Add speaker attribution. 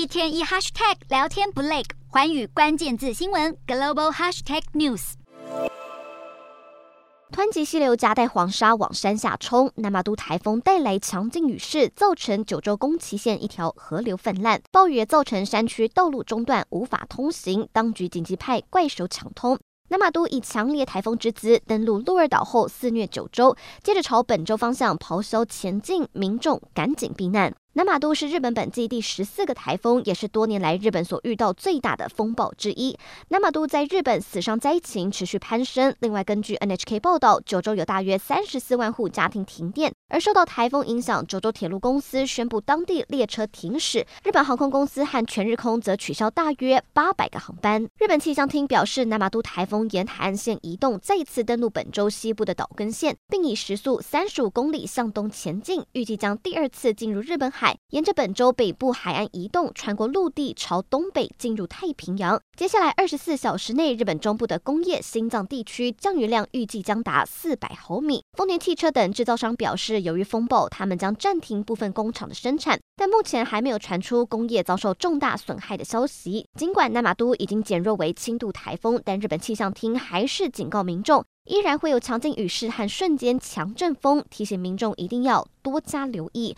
Speaker 1: 一天一 hashtag 聊天不累，环宇关键字新闻 global hashtag news。
Speaker 2: 湍急溪流夹带黄沙往山下冲，南马都台风带来强劲雨势，造成九州宫崎县一条河流泛滥，暴雨也造成山区道路中断，无法通行，当局紧急派怪手抢通。南马都以强烈台风之姿登陆鹿儿岛后肆虐九州，接着朝本州方向咆哮前进，民众赶紧避难。南马都是日本本季第十四个台风，也是多年来日本所遇到最大的风暴之一。南马都在日本死伤灾情持续攀升。另外，根据 NHK 报道，九州有大约三十四万户家庭停电。而受到台风影响，九州铁路公司宣布当地列车停驶。日本航空公司和全日空则取消大约八百个航班。日本气象厅表示，南马都台风沿海岸线移动，再次登陆本州西部的岛根县，并以时速三十五公里向东前进，预计将第二次进入日本海海。沿着本州北部海岸移动，穿过陆地朝东北进入太平洋。接下来二十四小时内，日本中部的工业心脏地区降雨量预计将达四百毫米。丰田汽车等制造商表示，由于风暴，他们将暂停部分工厂的生产，但目前还没有传出工业遭受重大损害的消息。尽管南马都已经减弱为轻度台风，但日本气象厅还是警告民众，依然会有强劲雨势和瞬间强阵风，提醒民众一定要多加留意。